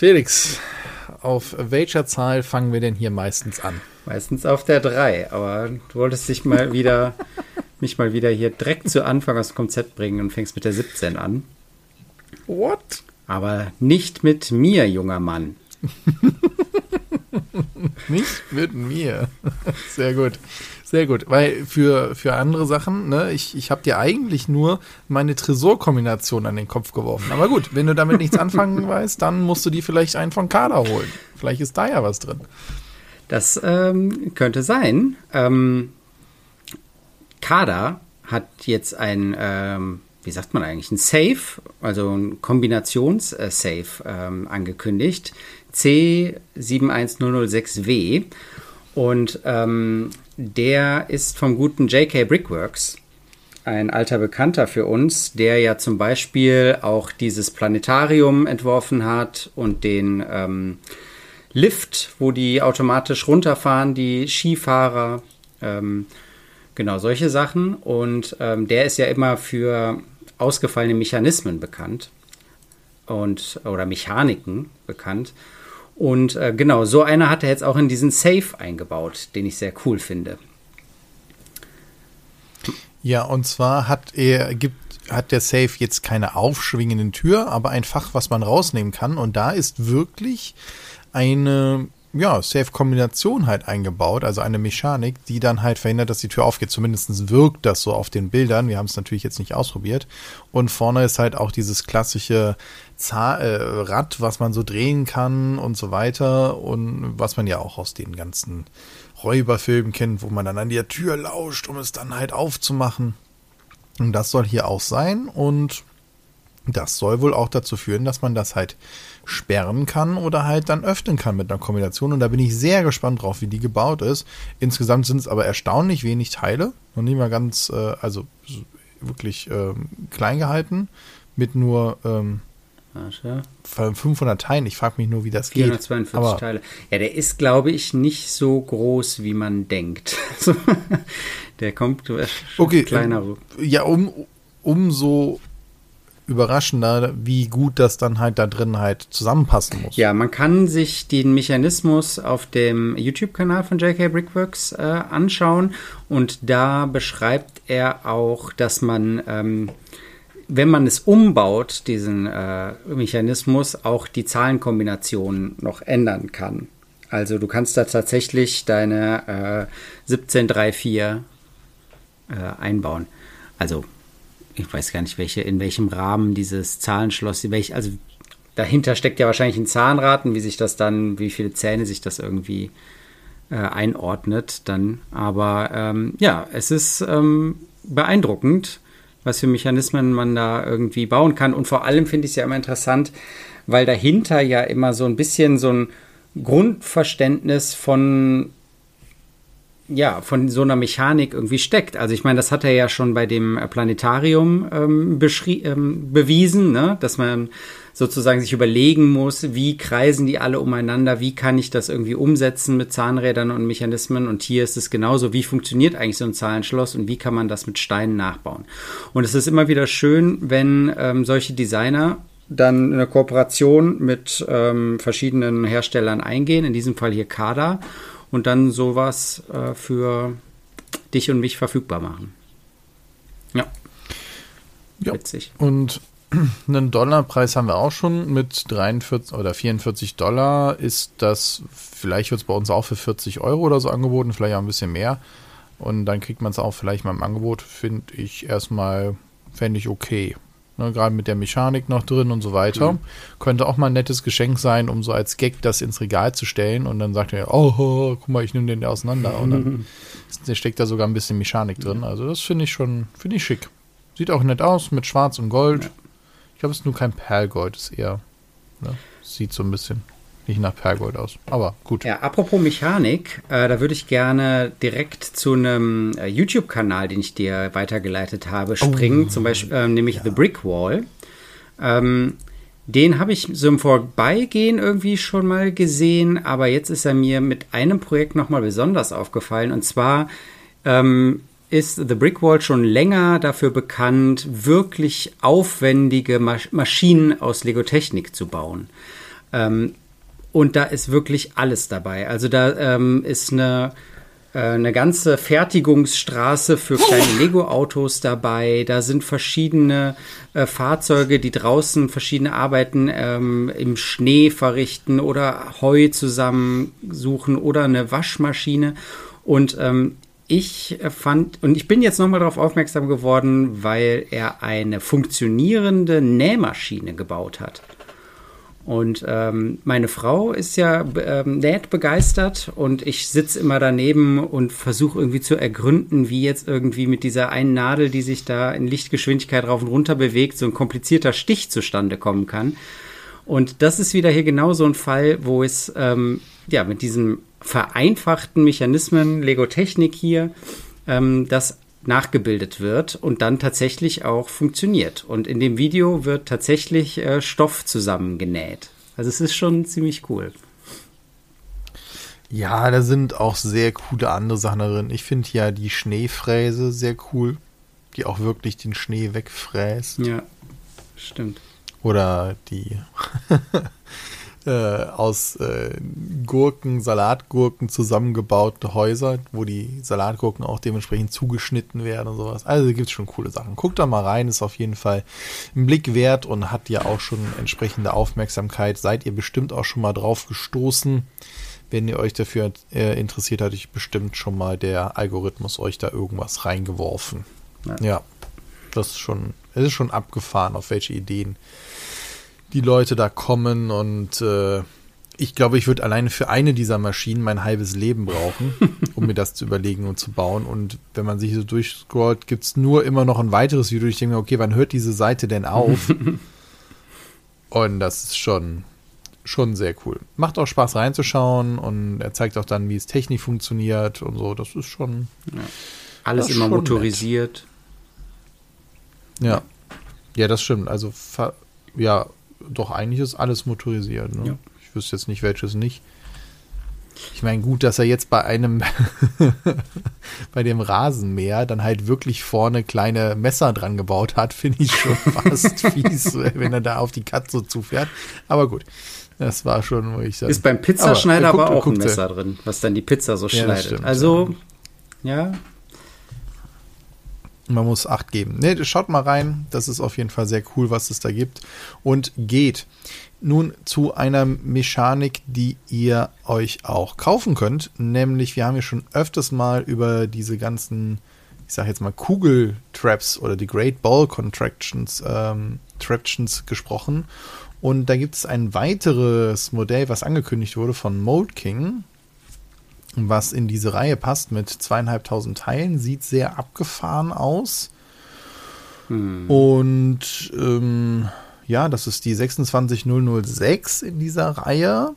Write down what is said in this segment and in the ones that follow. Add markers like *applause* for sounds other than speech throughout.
Felix, auf welcher Zahl fangen wir denn hier meistens an? Meistens auf der 3, aber du wolltest dich mal *laughs* wieder, mich mal wieder hier direkt zu Anfang aus dem Konzept bringen und fängst mit der 17 an. What? Aber nicht mit mir, junger Mann. *laughs* nicht mit mir. Sehr gut. Sehr gut, weil für, für andere Sachen, ne, ich, ich habe dir eigentlich nur meine Tresorkombination an den Kopf geworfen. Aber gut, wenn du damit nichts anfangen *laughs* weißt, dann musst du die vielleicht einen von Kader holen. Vielleicht ist da ja was drin. Das ähm, könnte sein. Ähm, Kader hat jetzt ein, ähm, wie sagt man eigentlich, ein Safe, also ein Kombinations-Safe ähm, angekündigt. C71006W. Und ähm, der ist vom guten JK Brickworks, ein alter Bekannter für uns, der ja zum Beispiel auch dieses Planetarium entworfen hat und den ähm, Lift, wo die automatisch runterfahren, die Skifahrer. Ähm, genau, solche Sachen. Und ähm, der ist ja immer für ausgefallene Mechanismen bekannt und oder Mechaniken bekannt. Und äh, genau, so einer hat er jetzt auch in diesen Safe eingebaut, den ich sehr cool finde. Ja, und zwar hat er, gibt, hat der Safe jetzt keine aufschwingenden Tür, aber ein Fach, was man rausnehmen kann. Und da ist wirklich eine ja, Safe-Kombination halt eingebaut, also eine Mechanik, die dann halt verhindert, dass die Tür aufgeht. Zumindest wirkt das so auf den Bildern. Wir haben es natürlich jetzt nicht ausprobiert. Und vorne ist halt auch dieses klassische äh, Rad, was man so drehen kann und so weiter. Und was man ja auch aus den ganzen Räuberfilmen kennt, wo man dann an der Tür lauscht, um es dann halt aufzumachen. Und das soll hier auch sein. Und das soll wohl auch dazu führen, dass man das halt sperren kann oder halt dann öffnen kann mit einer Kombination. Und da bin ich sehr gespannt drauf, wie die gebaut ist. Insgesamt sind es aber erstaunlich wenig Teile. Noch nicht mal ganz, äh, also wirklich ähm, klein gehalten. Mit nur ähm, 500 Teilen. Ich frage mich nur, wie das 442 geht. 442 Teile. Ja, der ist, glaube ich, nicht so groß, wie man denkt. *laughs* der kommt okay, kleiner. Ja, um, umso überraschender, wie gut das dann halt da drin halt zusammenpassen muss. Ja, man kann sich den Mechanismus auf dem YouTube-Kanal von JK Brickworks äh, anschauen und da beschreibt er auch, dass man, ähm, wenn man es umbaut, diesen äh, Mechanismus, auch die Zahlenkombinationen noch ändern kann. Also du kannst da tatsächlich deine äh, 1734 äh, einbauen. Also ich weiß gar nicht, welche, in welchem Rahmen dieses Zahlenschloss, welch, also dahinter steckt ja wahrscheinlich ein Zahnrad und wie sich das dann, wie viele Zähne sich das irgendwie äh, einordnet dann. Aber ähm, ja, es ist ähm, beeindruckend, was für Mechanismen man da irgendwie bauen kann. Und vor allem finde ich es ja immer interessant, weil dahinter ja immer so ein bisschen so ein Grundverständnis von ja, von so einer Mechanik irgendwie steckt. Also ich meine, das hat er ja schon bei dem Planetarium ähm, ähm, bewiesen, ne? dass man sozusagen sich überlegen muss, wie kreisen die alle umeinander, wie kann ich das irgendwie umsetzen mit Zahnrädern und Mechanismen. Und hier ist es genauso, wie funktioniert eigentlich so ein Zahlenschloss und wie kann man das mit Steinen nachbauen. Und es ist immer wieder schön, wenn ähm, solche Designer dann eine Kooperation mit ähm, verschiedenen Herstellern eingehen, in diesem Fall hier Kada und dann sowas äh, für dich und mich verfügbar machen. Ja. ja. Witzig. Und *clears throat* einen Dollarpreis haben wir auch schon mit 43 oder 44 Dollar ist das, vielleicht wird es bei uns auch für 40 Euro oder so angeboten, vielleicht auch ein bisschen mehr. Und dann kriegt man es auch vielleicht mal im Angebot, finde ich erstmal, fände ich okay. Ne, Gerade mit der Mechanik noch drin und so weiter. Mhm. Könnte auch mal ein nettes Geschenk sein, um so als Gag das ins Regal zu stellen und dann sagt er, oh, oh *laughs* guck mal, ich nehme den auseinander. Und dann mhm. steckt da sogar ein bisschen Mechanik drin. Also das finde ich schon, finde ich schick. Sieht auch nett aus mit Schwarz und Gold. Ja. Ich glaube, es ist nur kein Perlgold, es ist eher, ne, sieht so ein bisschen nicht nach Pergold aus. Aber gut. Ja, apropos Mechanik, äh, da würde ich gerne direkt zu einem äh, YouTube-Kanal, den ich dir weitergeleitet habe, springen. Oh. Zum Beispiel, äh, nämlich ja. The Brick Wall. Ähm, den habe ich so im Vorbeigehen irgendwie schon mal gesehen, aber jetzt ist er mir mit einem Projekt nochmal besonders aufgefallen. Und zwar ähm, ist The Brick Wall schon länger dafür bekannt, wirklich aufwendige Masch Maschinen aus Lego Technik zu bauen. Ähm, und da ist wirklich alles dabei. Also da ähm, ist eine, äh, eine ganze Fertigungsstraße für kleine Lego-Autos dabei. Da sind verschiedene äh, Fahrzeuge, die draußen verschiedene Arbeiten ähm, im Schnee verrichten oder Heu zusammensuchen oder eine Waschmaschine. Und ähm, ich fand, und ich bin jetzt nochmal darauf aufmerksam geworden, weil er eine funktionierende Nähmaschine gebaut hat. Und ähm, meine Frau ist ja ähm, näht begeistert und ich sitze immer daneben und versuche irgendwie zu ergründen, wie jetzt irgendwie mit dieser einen Nadel, die sich da in Lichtgeschwindigkeit rauf und runter bewegt, so ein komplizierter Stich zustande kommen kann. Und das ist wieder hier genau so ein Fall, wo es ähm, ja mit diesen vereinfachten Mechanismen, Lego Technik hier, ähm, das nachgebildet wird und dann tatsächlich auch funktioniert. Und in dem Video wird tatsächlich äh, Stoff zusammengenäht. Also es ist schon ziemlich cool. Ja, da sind auch sehr coole andere Sachen drin. Ich finde ja die Schneefräse sehr cool, die auch wirklich den Schnee wegfräst. Ja, stimmt. Oder die *laughs* äh, aus äh, Gurken, Salatgurken zusammengebaute Häuser, wo die Salatgurken auch dementsprechend zugeschnitten werden und sowas. Also gibt es schon coole Sachen. Guckt da mal rein, ist auf jeden Fall ein Blick wert und hat ja auch schon entsprechende Aufmerksamkeit. Seid ihr bestimmt auch schon mal drauf gestoßen. Wenn ihr euch dafür äh, interessiert, hatte ich bestimmt schon mal der Algorithmus euch da irgendwas reingeworfen. Ja, ja das ist schon, es ist schon abgefahren, auf welche Ideen die Leute da kommen und äh, ich glaube, ich würde alleine für eine dieser Maschinen mein halbes Leben brauchen, *laughs* um mir das zu überlegen und zu bauen. Und wenn man sich so durchscrollt, gibt es nur immer noch ein weiteres Video. Ich denke mir, okay, wann hört diese Seite denn auf? *laughs* und das ist schon, schon sehr cool. Macht auch Spaß reinzuschauen und er zeigt auch dann, wie es technisch funktioniert und so. Das ist schon. Ja. Alles immer motorisiert. Nett. Ja. Ja, das stimmt. Also, ja, doch eigentlich ist alles motorisiert. Ne? Ja. Ich wüsste jetzt nicht, welches nicht. Ich meine, gut, dass er jetzt bei einem, *laughs* bei dem Rasenmäher dann halt wirklich vorne kleine Messer dran gebaut hat, finde ich schon *laughs* fast fies, wenn er da auf die Katze zufährt. Aber gut, das war schon, wo ich sage. Ist beim Pizzaschneider aber, aber auch ein Messer drin, was dann die Pizza so ja, schneidet. Stimmt, also, ja, man muss Acht geben. Ne, schaut mal rein. Das ist auf jeden Fall sehr cool, was es da gibt. Und geht nun zu einer Mechanik, die ihr euch auch kaufen könnt. Nämlich, wir haben ja schon öfters mal über diese ganzen, ich sage jetzt mal, Kugeltraps oder die Great Ball Contractions ähm, Tractions gesprochen. Und da gibt es ein weiteres Modell, was angekündigt wurde von Mold King was in diese Reihe passt mit zweieinhalbtausend Teilen. Sieht sehr abgefahren aus. Hm. Und ähm, ja, das ist die 26006 in dieser Reihe.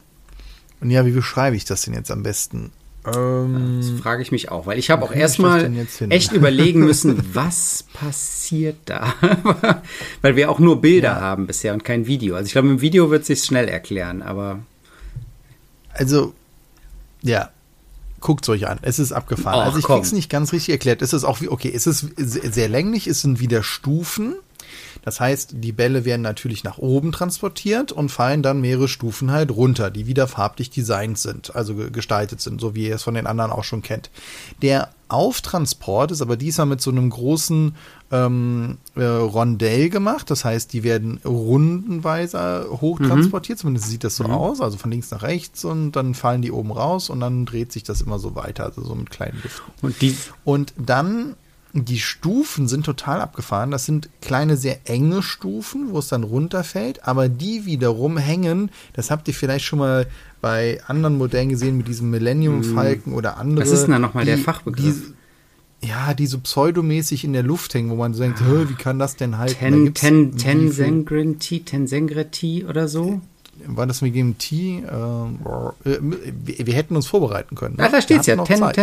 Und ja, wie beschreibe ich das denn jetzt am besten? Ähm, das frage ich mich auch, weil ich habe auch erstmal echt überlegen müssen, *laughs* was passiert da? *laughs* weil wir auch nur Bilder ja. haben bisher und kein Video. Also ich glaube, im Video wird es sich schnell erklären, aber. Also, ja, guckt es euch an. Es ist abgefahren. Och, also ich krieg's nicht ganz richtig erklärt. Es ist auch wie, okay, es ist sehr länglich, es sind wieder Stufen. Das heißt, die Bälle werden natürlich nach oben transportiert und fallen dann mehrere Stufen halt runter, die wieder farblich designt sind, also gestaltet sind, so wie ihr es von den anderen auch schon kennt. Der Auftransport ist aber diesmal mit so einem großen ähm, äh, Rondell gemacht. Das heißt, die werden rundenweise hochtransportiert. Mhm. Zumindest sieht das so mhm. aus. Also von links nach rechts und dann fallen die oben raus und dann dreht sich das immer so weiter. Also so mit kleinen Lüften. Und, die und dann die Stufen sind total abgefahren. Das sind kleine, sehr enge Stufen, wo es dann runterfällt. Aber die wiederum hängen, das habt ihr vielleicht schon mal bei anderen Modellen gesehen, mit diesem Millennium-Falken mhm. oder andere. Was ist denn da nochmal der Fachbegriff? Die, ja, die so pseudomäßig in der Luft hängen, wo man so denkt, ah. wie kann das denn halten? Ten, ten, Tensengrity, Tensengrity oder so? War das mit dem T? Ähm, äh, wir, wir, hätten uns vorbereiten können. Ne? Ah, da steht es ja. Ten,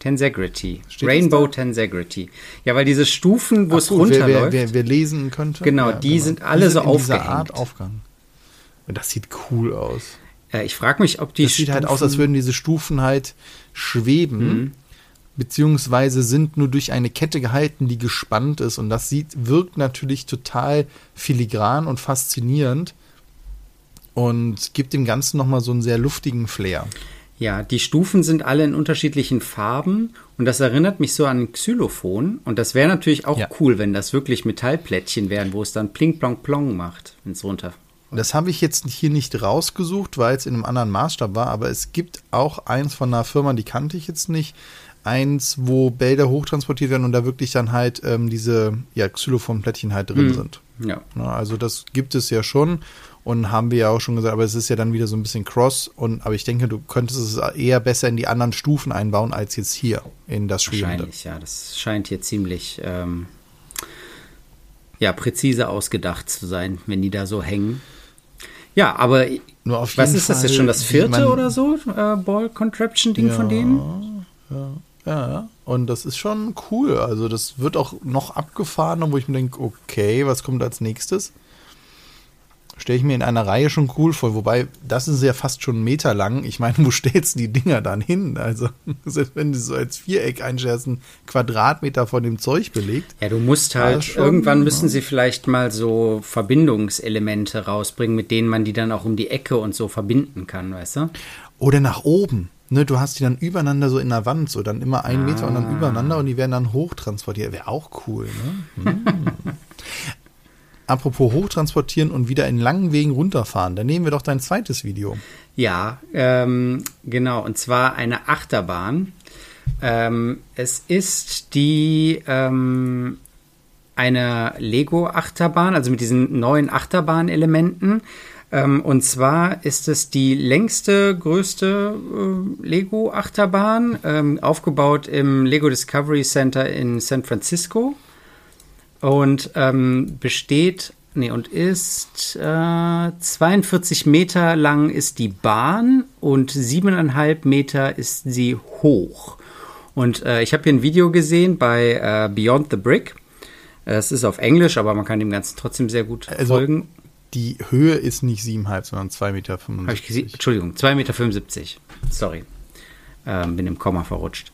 Tensegrity. Tensegrity. Rainbow Tensegrity. Ja, weil diese Stufen, wo es runterläuft. Wer, wer, wer, lesen könnte. Genau, ja, die genau. sind alle die sind so aufgehängt. Art aufgehangen. Und das sieht cool aus. Ja, ich frage mich, ob die. Das Stufen sieht halt aus, als würden diese Stufen halt schweben. Mhm. Beziehungsweise sind nur durch eine Kette gehalten, die gespannt ist. Und das sieht, wirkt natürlich total filigran und faszinierend. und gibt dem Ganzen nochmal so einen sehr luftigen Flair. Ja, die Stufen sind alle in unterschiedlichen Farben und das erinnert mich so an ein Xylophon. Und das wäre natürlich auch ja. cool, wenn das wirklich Metallplättchen wären, wo es dann pling plong plong macht, wenn es runter. Das habe ich jetzt hier nicht rausgesucht, weil es in einem anderen Maßstab war, aber es gibt auch eins von einer Firma, die kannte ich jetzt nicht. Eins, wo Bälder hochtransportiert werden und da wirklich dann halt ähm, diese ja, Xylophon-Plättchen halt drin hm. sind. Ja. Also das gibt es ja schon und haben wir ja auch schon gesagt, aber es ist ja dann wieder so ein bisschen cross und aber ich denke, du könntest es eher besser in die anderen Stufen einbauen als jetzt hier in das Schwebende. Wahrscheinlich, ja, das scheint hier ziemlich ähm, ja präzise ausgedacht zu sein, wenn die da so hängen. Ja, aber Nur auf was ist Fall, das jetzt schon das vierte oder so äh, Ball Contraption Ding ja, von denen? Ja, ja, und das ist schon cool. Also das wird auch noch abgefahren, wo ich mir denke, okay, was kommt als nächstes? Stelle ich mir in einer Reihe schon cool vor. Wobei, das ist ja fast schon einen Meter lang. Ich meine, wo *laughs* stellst du die Dinger dann hin? Also, *laughs* selbst wenn du so als Viereck einstellst, ein Quadratmeter von dem Zeug belegt. Ja, du musst halt, schon, irgendwann müssen ja. sie vielleicht mal so Verbindungselemente rausbringen, mit denen man die dann auch um die Ecke und so verbinden kann, weißt du? Oder nach oben. Ne, du hast die dann übereinander so in der Wand, so dann immer einen ah. Meter und dann übereinander und die werden dann hochtransportiert. Wäre auch cool, ne? *laughs* Apropos hochtransportieren und wieder in langen Wegen runterfahren, dann nehmen wir doch dein zweites Video. Ja, ähm, genau, und zwar eine Achterbahn. Ähm, es ist die ähm, eine Lego-Achterbahn, also mit diesen neuen Achterbahnelementen. Ähm, und zwar ist es die längste, größte äh, Lego-Achterbahn, ähm, aufgebaut im Lego Discovery Center in San Francisco und ähm, besteht, nee, und ist äh, 42 Meter lang ist die Bahn und siebeneinhalb Meter ist sie hoch. Und äh, ich habe hier ein Video gesehen bei äh, Beyond the Brick. Es ist auf Englisch, aber man kann dem Ganzen trotzdem sehr gut also, folgen. Die Höhe ist nicht 7,5, sondern 2,75 Meter. Hab ich gesehen? Entschuldigung, 2,75 Meter. Sorry. Ähm, bin im Komma verrutscht.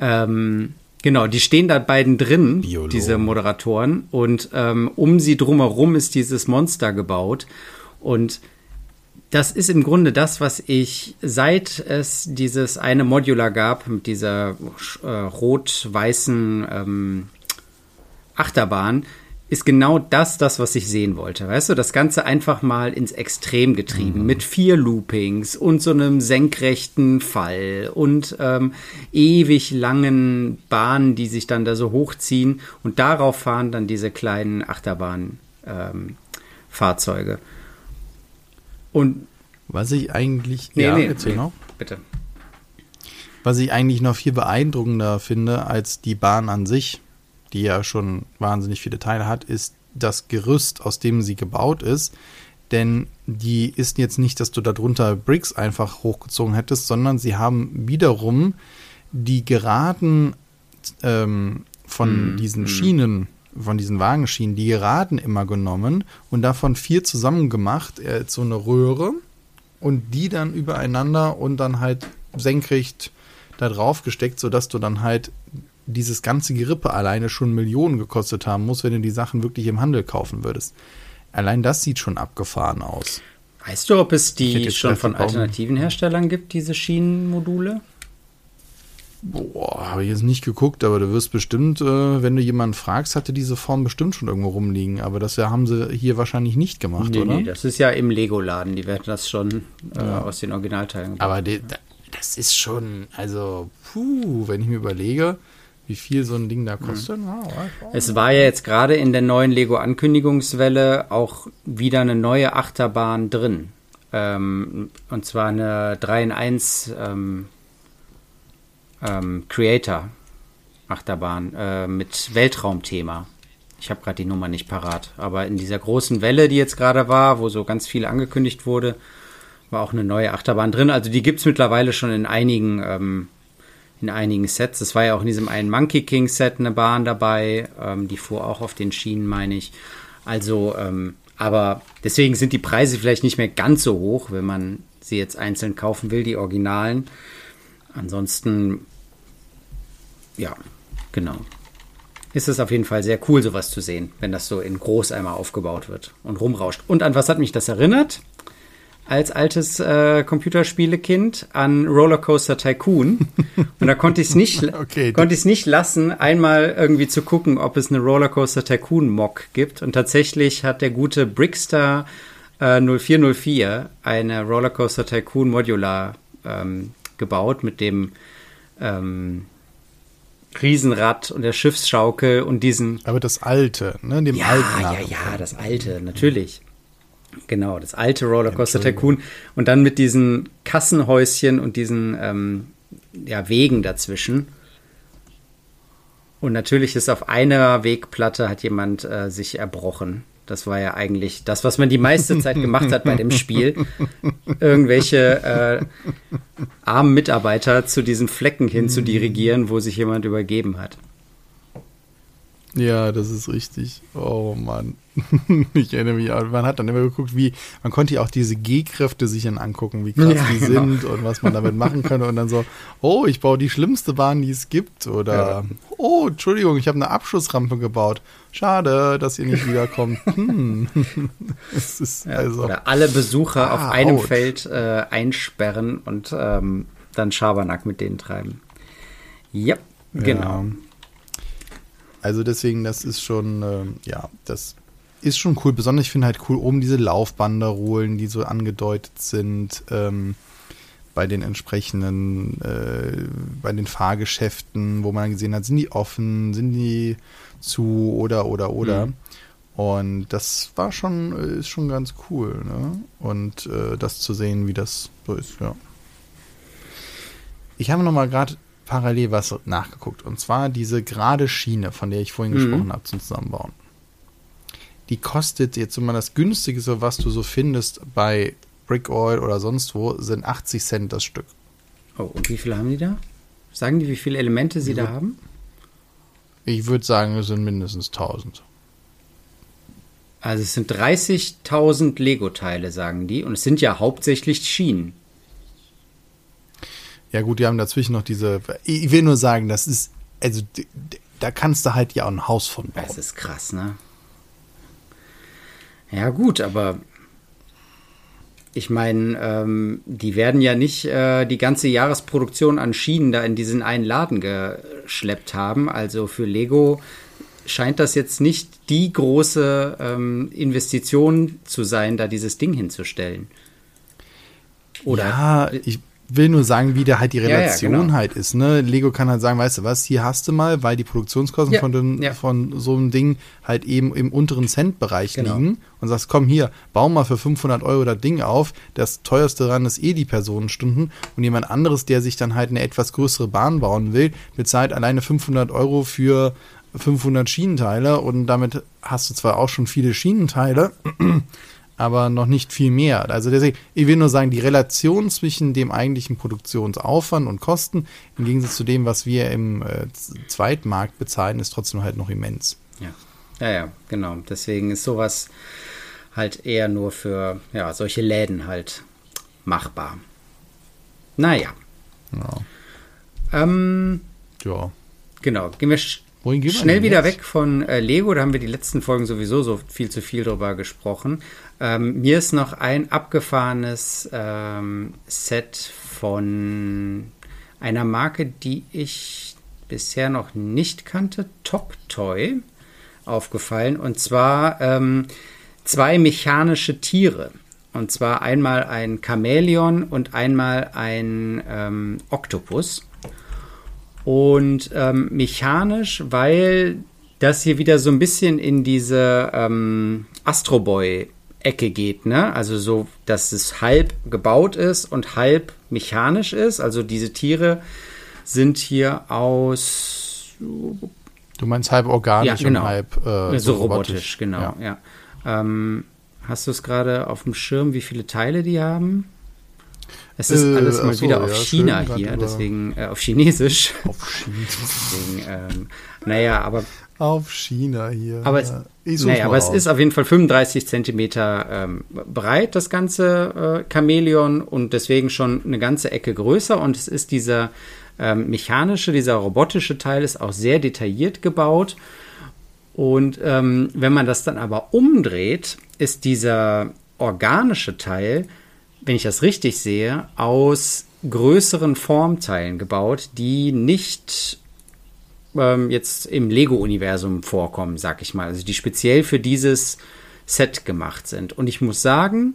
Ähm, Genau, die stehen da beiden drin, Biologen. diese Moderatoren, und ähm, um sie drumherum ist dieses Monster gebaut. Und das ist im Grunde das, was ich, seit es dieses eine Modular gab, mit dieser äh, rot-weißen ähm, Achterbahn, ist genau das, das, was ich sehen wollte. Weißt du, das Ganze einfach mal ins Extrem getrieben mhm. mit vier Loopings und so einem senkrechten Fall und ähm, ewig langen Bahnen, die sich dann da so hochziehen und darauf fahren dann diese kleinen Achterbahnfahrzeuge. Ähm, und was ich eigentlich, nee, ja, nee, nee, noch. Bitte. Was ich eigentlich noch viel beeindruckender finde als die Bahn an sich, die ja schon wahnsinnig viele Teile hat, ist das Gerüst, aus dem sie gebaut ist. Denn die ist jetzt nicht, dass du darunter Bricks einfach hochgezogen hättest, sondern sie haben wiederum die Geraden ähm, von mm, diesen mm. Schienen, von diesen Wagenschienen, die Geraden immer genommen und davon vier zusammen gemacht, äh, so eine Röhre und die dann übereinander und dann halt senkrecht da drauf gesteckt, sodass du dann halt dieses ganze Gerippe alleine schon Millionen gekostet haben muss, wenn du die Sachen wirklich im Handel kaufen würdest. Allein das sieht schon abgefahren aus. Weißt du, ob es die schon von alternativen Herstellern gibt, diese Schienenmodule? Boah, habe ich jetzt nicht geguckt, aber du wirst bestimmt, äh, wenn du jemanden fragst, hatte diese Form bestimmt schon irgendwo rumliegen. Aber das haben sie hier wahrscheinlich nicht gemacht, nee, oder? Nee, das ist ja im Lego-Laden. Die werden das schon äh, ja. aus den Originalteilen gemacht. Aber die, das ist schon, also, puh, wenn ich mir überlege, wie viel so ein Ding da kostet. Mhm. Es war ja jetzt gerade in der neuen Lego-Ankündigungswelle auch wieder eine neue Achterbahn drin. Ähm, und zwar eine 3 in 1 ähm, ähm, Creator Achterbahn äh, mit Weltraumthema. Ich habe gerade die Nummer nicht parat, aber in dieser großen Welle, die jetzt gerade war, wo so ganz viel angekündigt wurde, war auch eine neue Achterbahn drin. Also die gibt es mittlerweile schon in einigen ähm, in einigen Sets. Es war ja auch in diesem einen Monkey King Set eine Bahn dabei, ähm, die fuhr auch auf den Schienen, meine ich. Also, ähm, aber deswegen sind die Preise vielleicht nicht mehr ganz so hoch, wenn man sie jetzt einzeln kaufen will, die Originalen. Ansonsten, ja, genau. Ist es auf jeden Fall sehr cool, sowas zu sehen, wenn das so in groß einmal aufgebaut wird und rumrauscht. Und an was hat mich das erinnert? Als altes äh, Computerspielekind an Rollercoaster Tycoon. *laughs* Und da konnte ich es nicht, okay, konnte ich nicht lassen, einmal irgendwie zu gucken, ob es eine Rollercoaster Tycoon Mock gibt. Und tatsächlich hat der gute Brickstar äh, 0404 eine Rollercoaster Tycoon Modular ähm, gebaut mit dem ähm, Riesenrad und der Schiffsschaukel und diesen. Aber das alte, ne? Dem ja, alten. Ja, ja, das alte, natürlich. Genau, das alte Rollercoaster Tycoon. Und dann mit diesen Kassenhäuschen und diesen ähm, ja, Wegen dazwischen. Und natürlich ist auf einer Wegplatte hat jemand äh, sich erbrochen. Das war ja eigentlich das, was man die meiste *laughs* Zeit gemacht hat bei dem Spiel. Irgendwelche äh, armen Mitarbeiter zu diesen Flecken hin zu dirigieren, wo sich jemand übergeben hat. Ja, das ist richtig. Oh Mann. *laughs* ich erinnere mich, man hat dann immer geguckt, wie, man konnte ja auch diese G-Kräfte sich dann angucken, wie krass ja, die genau. sind und was man damit machen könnte und dann so, oh, ich baue die schlimmste Bahn, die es gibt oder, ja. oh, Entschuldigung, ich habe eine Abschussrampe gebaut. Schade, dass ihr nicht wiederkommt. *laughs* Hm. *laughs* es ist ja, also, oder alle Besucher ah, auf einem out. Feld äh, einsperren und ähm, dann Schabernack mit denen treiben. Ja, genau. Also deswegen, das ist schon, äh, ja, das ist schon cool. Besonders ich finde halt cool oben diese Laufbanderolen, die so angedeutet sind ähm, bei den entsprechenden, äh, bei den Fahrgeschäften, wo man gesehen hat, sind die offen, sind die zu oder oder oder. Mhm. Und das war schon, äh, ist schon ganz cool, ne? Und äh, das zu sehen, wie das so ist, ja. Ich habe nochmal gerade parallel was nachgeguckt. Und zwar diese gerade Schiene, von der ich vorhin mhm. gesprochen habe, zum Zusammenbauen. Die kostet jetzt, man das günstigste, was du so findest bei Brick Oil oder sonst wo, sind 80 Cent das Stück. Oh, und wie viele haben die da? Sagen die, wie viele Elemente sie ich da haben? Ich würde sagen, es sind mindestens 1000. Also es sind 30.000 Lego-Teile, sagen die. Und es sind ja hauptsächlich Schienen. Ja, gut, die haben dazwischen noch diese. Ich will nur sagen, das ist. Also, da kannst du halt ja auch ein Haus von bauen. Das ist krass, ne? Ja, gut, aber ich meine, ähm, die werden ja nicht äh, die ganze Jahresproduktion an Schienen da in diesen einen Laden geschleppt haben. Also für Lego scheint das jetzt nicht die große ähm, Investition zu sein, da dieses Ding hinzustellen. Oder? Ja, ich, will nur sagen, wie da halt die Relation ja, ja, genau. halt ist. Ne? Lego kann halt sagen, weißt du was, hier hast du mal, weil die Produktionskosten ja, von, den, von so einem Ding halt eben im unteren Centbereich genau. liegen und sagst, komm hier, bau mal für 500 Euro das Ding auf. Das teuerste daran ist eh die Personenstunden und jemand anderes, der sich dann halt eine etwas größere Bahn bauen will, bezahlt alleine 500 Euro für 500 Schienenteile und damit hast du zwar auch schon viele Schienenteile, aber noch nicht viel mehr. Also deswegen, ich will nur sagen, die Relation zwischen dem eigentlichen Produktionsaufwand und Kosten im Gegensatz zu dem, was wir im äh, Zweitmarkt bezahlen, ist trotzdem halt noch immens. Ja. Ja, ja, genau. Deswegen ist sowas halt eher nur für ja, solche Läden halt machbar. Naja. Ja. Ähm, ja. Genau. Gehen wir Wohin gehen Schnell wieder jetzt? weg von äh, Lego, da haben wir die letzten Folgen sowieso so viel zu viel drüber gesprochen. Ähm, mir ist noch ein abgefahrenes ähm, Set von einer Marke, die ich bisher noch nicht kannte, Top Toy, aufgefallen. Und zwar ähm, zwei mechanische Tiere. Und zwar einmal ein Chamäleon und einmal ein ähm, Oktopus. Und ähm, mechanisch, weil das hier wieder so ein bisschen in diese ähm, Astro Boy Ecke geht, ne? Also so, dass es halb gebaut ist und halb mechanisch ist. Also diese Tiere sind hier aus. Du meinst halb organisch ja, genau. und halb äh, so, robotisch, robotisch, genau, ja. ja. Ähm, hast du es gerade auf dem Schirm, wie viele Teile die haben? Es ist äh, alles mal so, wieder auf ja, China hier, deswegen äh, auf Chinesisch. Auf Chinesisch. *laughs* deswegen, ähm, naja, aber. Auf China hier. Aber es, naja, aber es ist auf jeden Fall 35 Zentimeter ähm, breit, das ganze äh, Chamäleon, und deswegen schon eine ganze Ecke größer. Und es ist dieser ähm, mechanische, dieser robotische Teil ist auch sehr detailliert gebaut. Und ähm, wenn man das dann aber umdreht, ist dieser organische Teil wenn ich das richtig sehe, aus größeren Formteilen gebaut, die nicht ähm, jetzt im Lego-Universum vorkommen, sag ich mal. Also die speziell für dieses Set gemacht sind. Und ich muss sagen,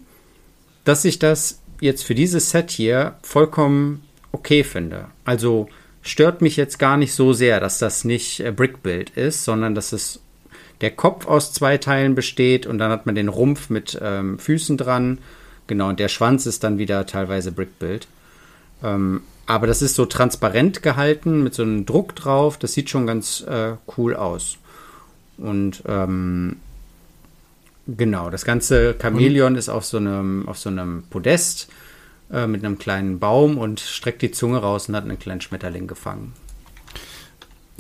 dass ich das jetzt für dieses Set hier vollkommen okay finde. Also stört mich jetzt gar nicht so sehr, dass das nicht äh, Brickbuild ist, sondern dass es der Kopf aus zwei Teilen besteht und dann hat man den Rumpf mit ähm, Füßen dran. Genau, und der Schwanz ist dann wieder teilweise Brickbuild. Ähm, aber das ist so transparent gehalten mit so einem Druck drauf. Das sieht schon ganz äh, cool aus. Und ähm, genau, das ganze Chamäleon ist auf so einem, auf so einem Podest äh, mit einem kleinen Baum und streckt die Zunge raus und hat einen kleinen Schmetterling gefangen.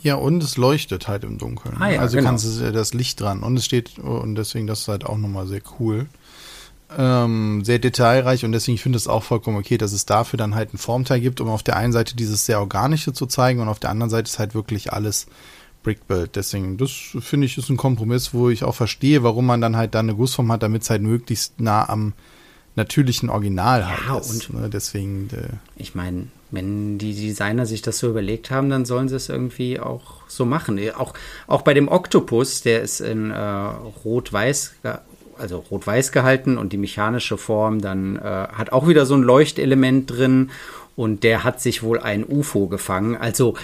Ja, und es leuchtet halt im Dunkeln. Ah, ja, also genau. kannst du das Licht dran. Und es steht, und deswegen, das ist halt auch nochmal sehr cool. Ähm, sehr detailreich und deswegen finde ich es auch vollkommen okay, dass es dafür dann halt einen Formteil gibt, um auf der einen Seite dieses sehr organische zu zeigen und auf der anderen Seite ist halt wirklich alles Brickbuild. Deswegen, das finde ich ist ein Kompromiss, wo ich auch verstehe, warum man dann halt da eine Gussform hat, damit es halt möglichst nah am natürlichen Original halt Ja, ist. und- ne? Deswegen, äh, Ich meine, wenn die Designer sich das so überlegt haben, dann sollen sie es irgendwie auch so machen. Auch, auch bei dem Oktopus, der ist in äh, rot-weiß, also rot-weiß gehalten und die mechanische Form dann äh, hat auch wieder so ein Leuchtelement drin und der hat sich wohl ein UFO gefangen. Also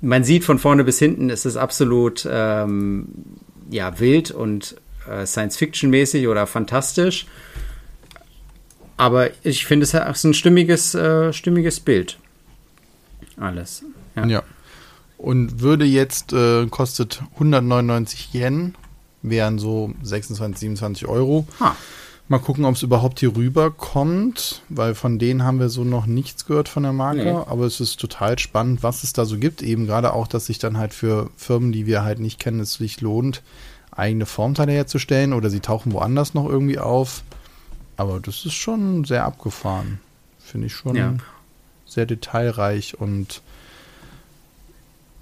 man sieht von vorne bis hinten, ist es absolut ähm, ja, wild und äh, Science-Fiction-mäßig oder fantastisch. Aber ich finde, es ist ein stimmiges, äh, stimmiges Bild. Alles. Ja. Ja. Und würde jetzt, äh, kostet 199 Yen, wären so 26, 27 Euro. Ah. Mal gucken, ob es überhaupt hier rüber kommt, weil von denen haben wir so noch nichts gehört von der Marke. Nee. Aber es ist total spannend, was es da so gibt. Eben gerade auch, dass sich dann halt für Firmen, die wir halt nicht kennen, es sich lohnt, eigene Formteile herzustellen oder sie tauchen woanders noch irgendwie auf. Aber das ist schon sehr abgefahren. Finde ich schon Ja. sehr detailreich und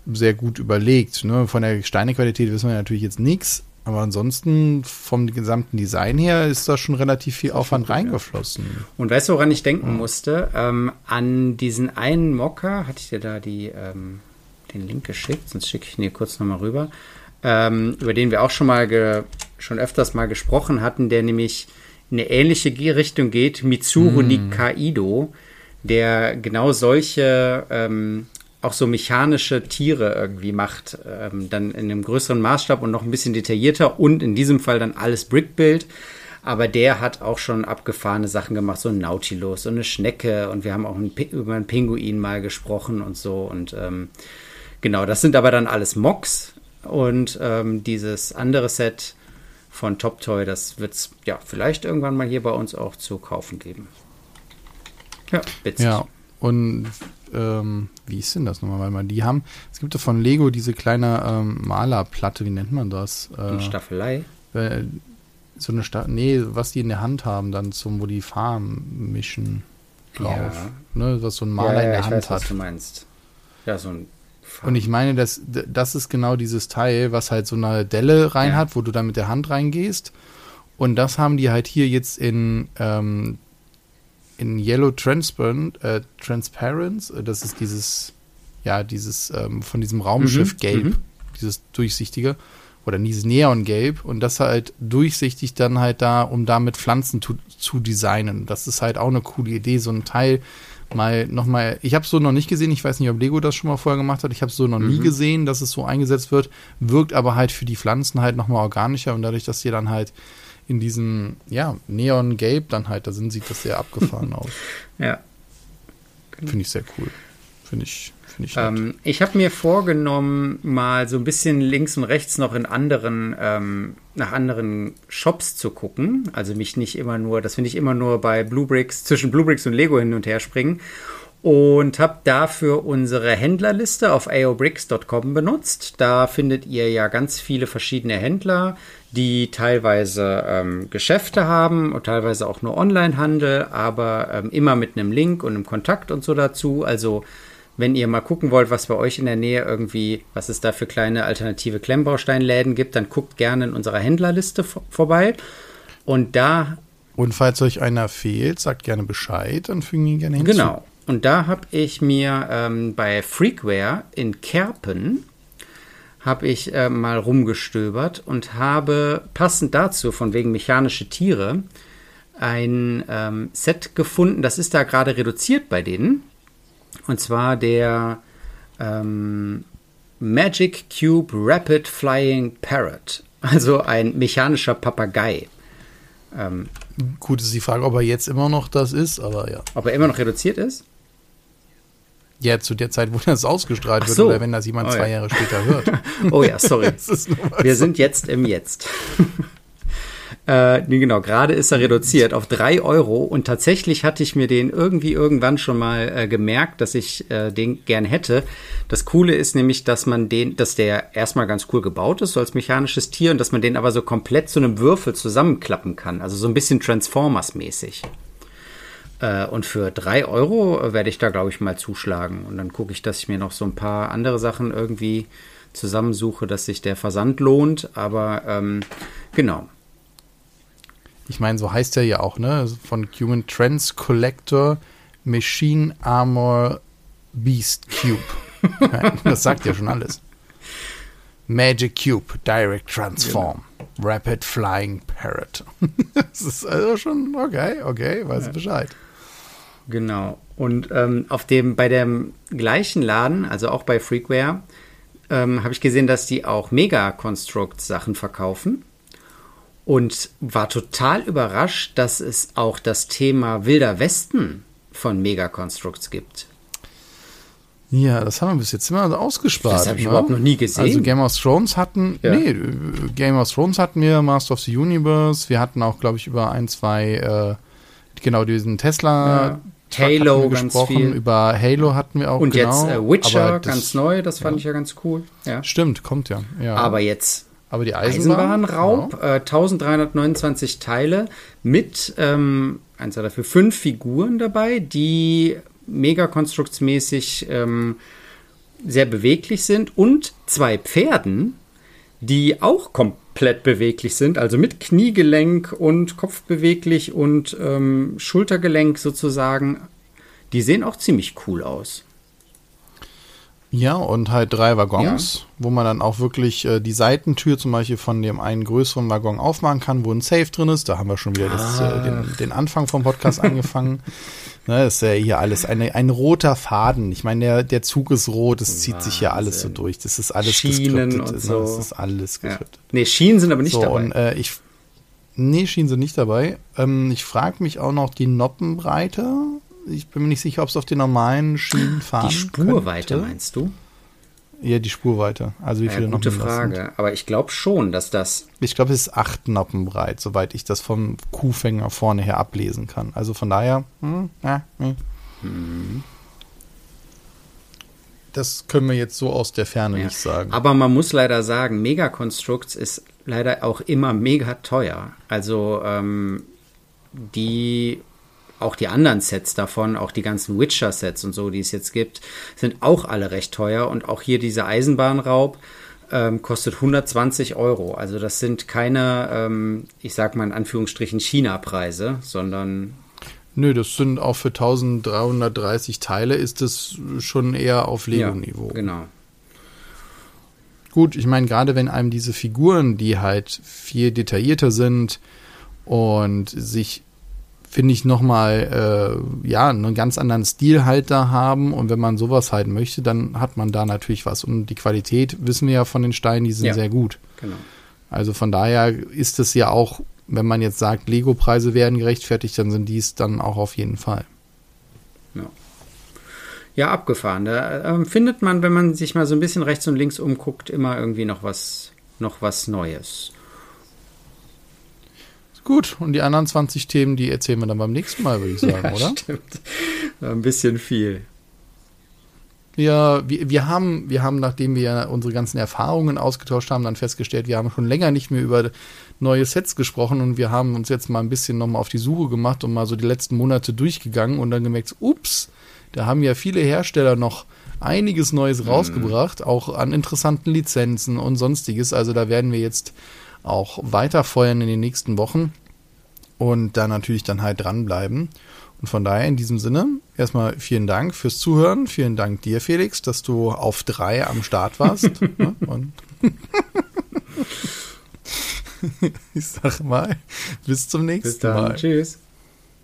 sehr gut überlegt. Ne? Von der Steinequalität wissen wir natürlich jetzt nichts, aber ansonsten vom gesamten Design her ist da schon relativ viel Aufwand reingeflossen. Und weißt du, woran ich denken musste? Ähm, an diesen einen Mocker, hatte ich dir da die, ähm, den Link geschickt, sonst schicke ich ihn dir kurz nochmal rüber, ähm, über den wir auch schon mal ge schon öfters mal gesprochen hatten, der nämlich in eine ähnliche Richtung geht, Mitsuru Nikaido, der genau solche ähm, auch so mechanische Tiere irgendwie macht, ähm, dann in einem größeren Maßstab und noch ein bisschen detaillierter und in diesem Fall dann alles Brickbuild. Aber der hat auch schon abgefahrene Sachen gemacht, so ein Nautilus, so eine Schnecke und wir haben auch ein, Pi- über einen Pinguin mal gesprochen und so. Und ähm, genau, das sind aber dann alles Mocks und ähm, dieses andere Set von Top Toy, das wird es ja vielleicht irgendwann mal hier bei uns auch zu kaufen geben. Ja, witzig. Ja, und ähm, wie ist denn das nochmal? Weil man die haben, es gibt ja von Lego diese kleine ähm, Malerplatte, wie nennt man das? Äh, Und Staffelei. äh, so eine Sta nee, was die in der Hand haben, dann zum, wo die Farben mischen drauf. Ja. Ne, was so ein Maler in der Hand weiß, hat. was du meinst. Ja, so ein Und ich meine, das, das ist genau dieses Teil, was halt so eine Delle rein Ja. hat, wo du dann mit der Hand reingehst. Und das haben die halt hier jetzt in, ähm, in Yellow Transparent, äh, Transparent. äh, Das ist dieses, ja, dieses ähm, von diesem Raumschiff Mhm, Gelb, mhm. dieses durchsichtige. Oder dieses Neongelb. Und das halt durchsichtig dann halt da, um damit Pflanzen zu, zu designen. Das ist halt auch eine coole Idee, so ein Teil mal nochmal, ich habe es so noch nicht gesehen, ich weiß nicht, ob Lego das schon mal vorher gemacht hat, ich habe es so noch nie Mhm. gesehen, dass es so eingesetzt wird, wirkt aber halt für die Pflanzen halt nochmal organischer und dadurch, dass sie dann halt in diesem, ja, Neongelb dann halt da sind, sieht das sehr abgefahren *laughs* aus. Ja. Finde ich sehr cool. Finde ich, ich. Ähm, ich habe mir vorgenommen, mal so ein bisschen links und rechts noch in anderen, ähm, nach anderen Shops zu gucken. Also mich nicht immer nur, das finde ich immer nur bei Bluebricks, zwischen Bluebricks und Lego hin und her springen. Und habe dafür unsere Händlerliste auf aobricks.com benutzt. Da findet ihr ja ganz viele verschiedene Händler, die teilweise ähm, Geschäfte haben und teilweise auch nur Onlinehandel, aber ähm, immer mit einem Link und einem Kontakt und so dazu. Also wenn ihr mal gucken wollt, was bei euch in der Nähe irgendwie, was es da für kleine alternative Klemmbausteinläden gibt, dann guckt gerne in unserer Händlerliste vor vorbei. Und da Und falls euch einer fehlt, sagt gerne Bescheid, dann fügen wir ihn gerne hinzu. Genau. Und da habe ich mir ähm, bei Freakware in Kerpen habe ich äh, mal rumgestöbert und habe passend dazu, von wegen mechanische Tiere, ein ähm, Set gefunden. Das ist da gerade reduziert bei denen. Und zwar der ähm, Magic Cube Rapid Flying Parrot. Also ein mechanischer Papagei. Ähm, Gut ist die Frage, ob er jetzt immer noch das ist, aber ja. Ob er immer noch reduziert ist? Ja, zu der Zeit, wo das ausgestrahlt so. wird oder wenn das jemand oh, zwei ja. Jahre später hört. *laughs* oh ja, sorry. Wir sind jetzt im Jetzt. *laughs* Äh, nee, genau, gerade ist er reduziert auf drei Euro und tatsächlich hatte ich mir den irgendwie irgendwann schon mal äh, gemerkt, dass ich äh, den gern hätte. Das Coole ist nämlich, dass man den, dass der erstmal ganz cool gebaut ist, so als mechanisches Tier und dass man den aber so komplett zu einem Würfel zusammenklappen kann. Also so ein bisschen Transformers-mäßig. Äh, und für drei Euro werde ich da, glaube ich, mal zuschlagen. Und dann gucke ich, dass ich mir noch so ein paar andere Sachen irgendwie zusammensuche, dass sich der Versand lohnt. Aber ähm, genau. Ich meine, so heißt er ja auch, ne? Von Human Trends Collector Machine Armor Beast Cube. *laughs* das sagt ja schon alles. Magic Cube, Direct Transform, genau. Rapid Flying Parrot. *laughs* das ist also schon okay, okay, weiß ja. Bescheid. Genau. Und ähm, auf dem, bei dem gleichen Laden, also auch bei Freakware, ähm, habe ich gesehen, dass die auch Mega Construct Sachen verkaufen. Und war total überrascht, dass es auch das Thema Wilder Westen von Mega Constructs gibt. Ja, das haben wir bis jetzt immer ausgespart. Das habe ich ne? überhaupt noch nie gesehen. Also Game of Thrones hatten, ja. nee, Game of Thrones hatten wir, Master of the Universe, wir hatten auch, glaube ich, über ein, zwei, äh, genau diesen Tesla. Halo ganz viel. Über Halo hatten wir auch. Und genau, jetzt äh, Witcher, ganz neu, das fand ja. ich ja ganz cool. Ja. Stimmt, kommt ja. ja. Aber jetzt aber die Eisenbahn, Eisenbahnraub, genau. äh, 1329 Teile mit, ähm, eins dafür, fünf Figuren dabei, die mega konstruktsmäßig ähm, sehr beweglich sind und zwei Pferden, die auch komplett beweglich sind, also mit Kniegelenk und Kopfbeweglich und ähm, Schultergelenk sozusagen. Die sehen auch ziemlich cool aus. Ja, und halt drei Waggons, ja. wo man dann auch wirklich äh, die Seitentür zum Beispiel von dem einen größeren Waggon aufmachen kann, wo ein Safe drin ist. Da haben wir schon wieder das, äh, den, den, Anfang vom Podcast *laughs* angefangen. Ne, ist ja hier alles eine, ein roter Faden. Ich meine, der, der Zug ist rot, es zieht sich ja alles so durch. Das ist alles Schienen geskriptet. Und ne? so. Das ist alles geskriptet. Ja. Nee, Schienen sind aber nicht so, dabei. Und, äh, ich, nee, Schienen sind nicht dabei. Ähm, ich frage mich auch noch die Noppenbreite ich bin mir nicht sicher, ob es auf den normalen Schienen fahren Die Spurweite könnte. meinst du? Ja, die Spurweite. Also wie viele ja, gute Noppen Frage. Sind. Aber ich glaube schon, dass das. Ich glaube, es ist acht Noppen breit, soweit ich das vom Kuhfänger vorne her ablesen kann. Also von daher. Hm, ja, hm. Hm. Das können wir jetzt so aus der Ferne ja. nicht sagen. Aber man muss leider sagen, Mega Constructs ist leider auch immer mega teuer. Also ähm, die auch die anderen Sets davon, auch die ganzen Witcher-Sets und so, die es jetzt gibt, sind auch alle recht teuer. Und auch hier dieser Eisenbahnraub ähm, kostet 120 Euro. Also das sind keine, ähm, ich sag mal in Anführungsstrichen, China-Preise, sondern Nö, das sind auch für 1330 Teile ist das schon eher auf Lego-Niveau. Ja, genau. Gut, ich meine, gerade wenn einem diese Figuren, die halt viel detaillierter sind und sich finde ich, nochmal, äh, ja, einen ganz anderen Stil halt da haben. Und wenn man sowas halt möchte, dann hat man da natürlich was. Und die Qualität, wissen wir ja von den Steinen, die sind ja, sehr gut. Genau. Also von daher ist es ja auch, wenn man jetzt sagt, Lego-Preise werden gerechtfertigt, dann sind dies dann auch auf jeden Fall. Ja. Ja, abgefahren. Da äh, findet man, wenn man sich mal so ein bisschen rechts und links umguckt, immer irgendwie noch was, noch was Neues. Gut, und die anderen 20 Themen, die erzählen wir dann beim nächsten Mal, würde ich sagen, *laughs* ja, oder? Stimmt. Ein bisschen viel. Ja, wir, wir, haben, wir haben, nachdem wir unsere ganzen Erfahrungen ausgetauscht haben, dann festgestellt, wir haben schon länger nicht mehr über neue Sets gesprochen und wir haben uns jetzt mal ein bisschen nochmal auf die Suche gemacht und mal so die letzten Monate durchgegangen und dann gemerkt, ups, da haben ja viele Hersteller noch einiges Neues mhm. rausgebracht, auch an interessanten Lizenzen und sonstiges. Also da werden wir jetzt auch weiterfeuern in den nächsten Wochen. und da natürlich dann halt dranbleiben. Und von daher in diesem Sinne erstmal vielen Dank fürs Zuhören. Vielen Dank dir, Felix, dass du auf drei am Start warst. *laughs* Ne? und *laughs* ich sag mal, bis zum nächsten Bis dann. Mal. Tschüss.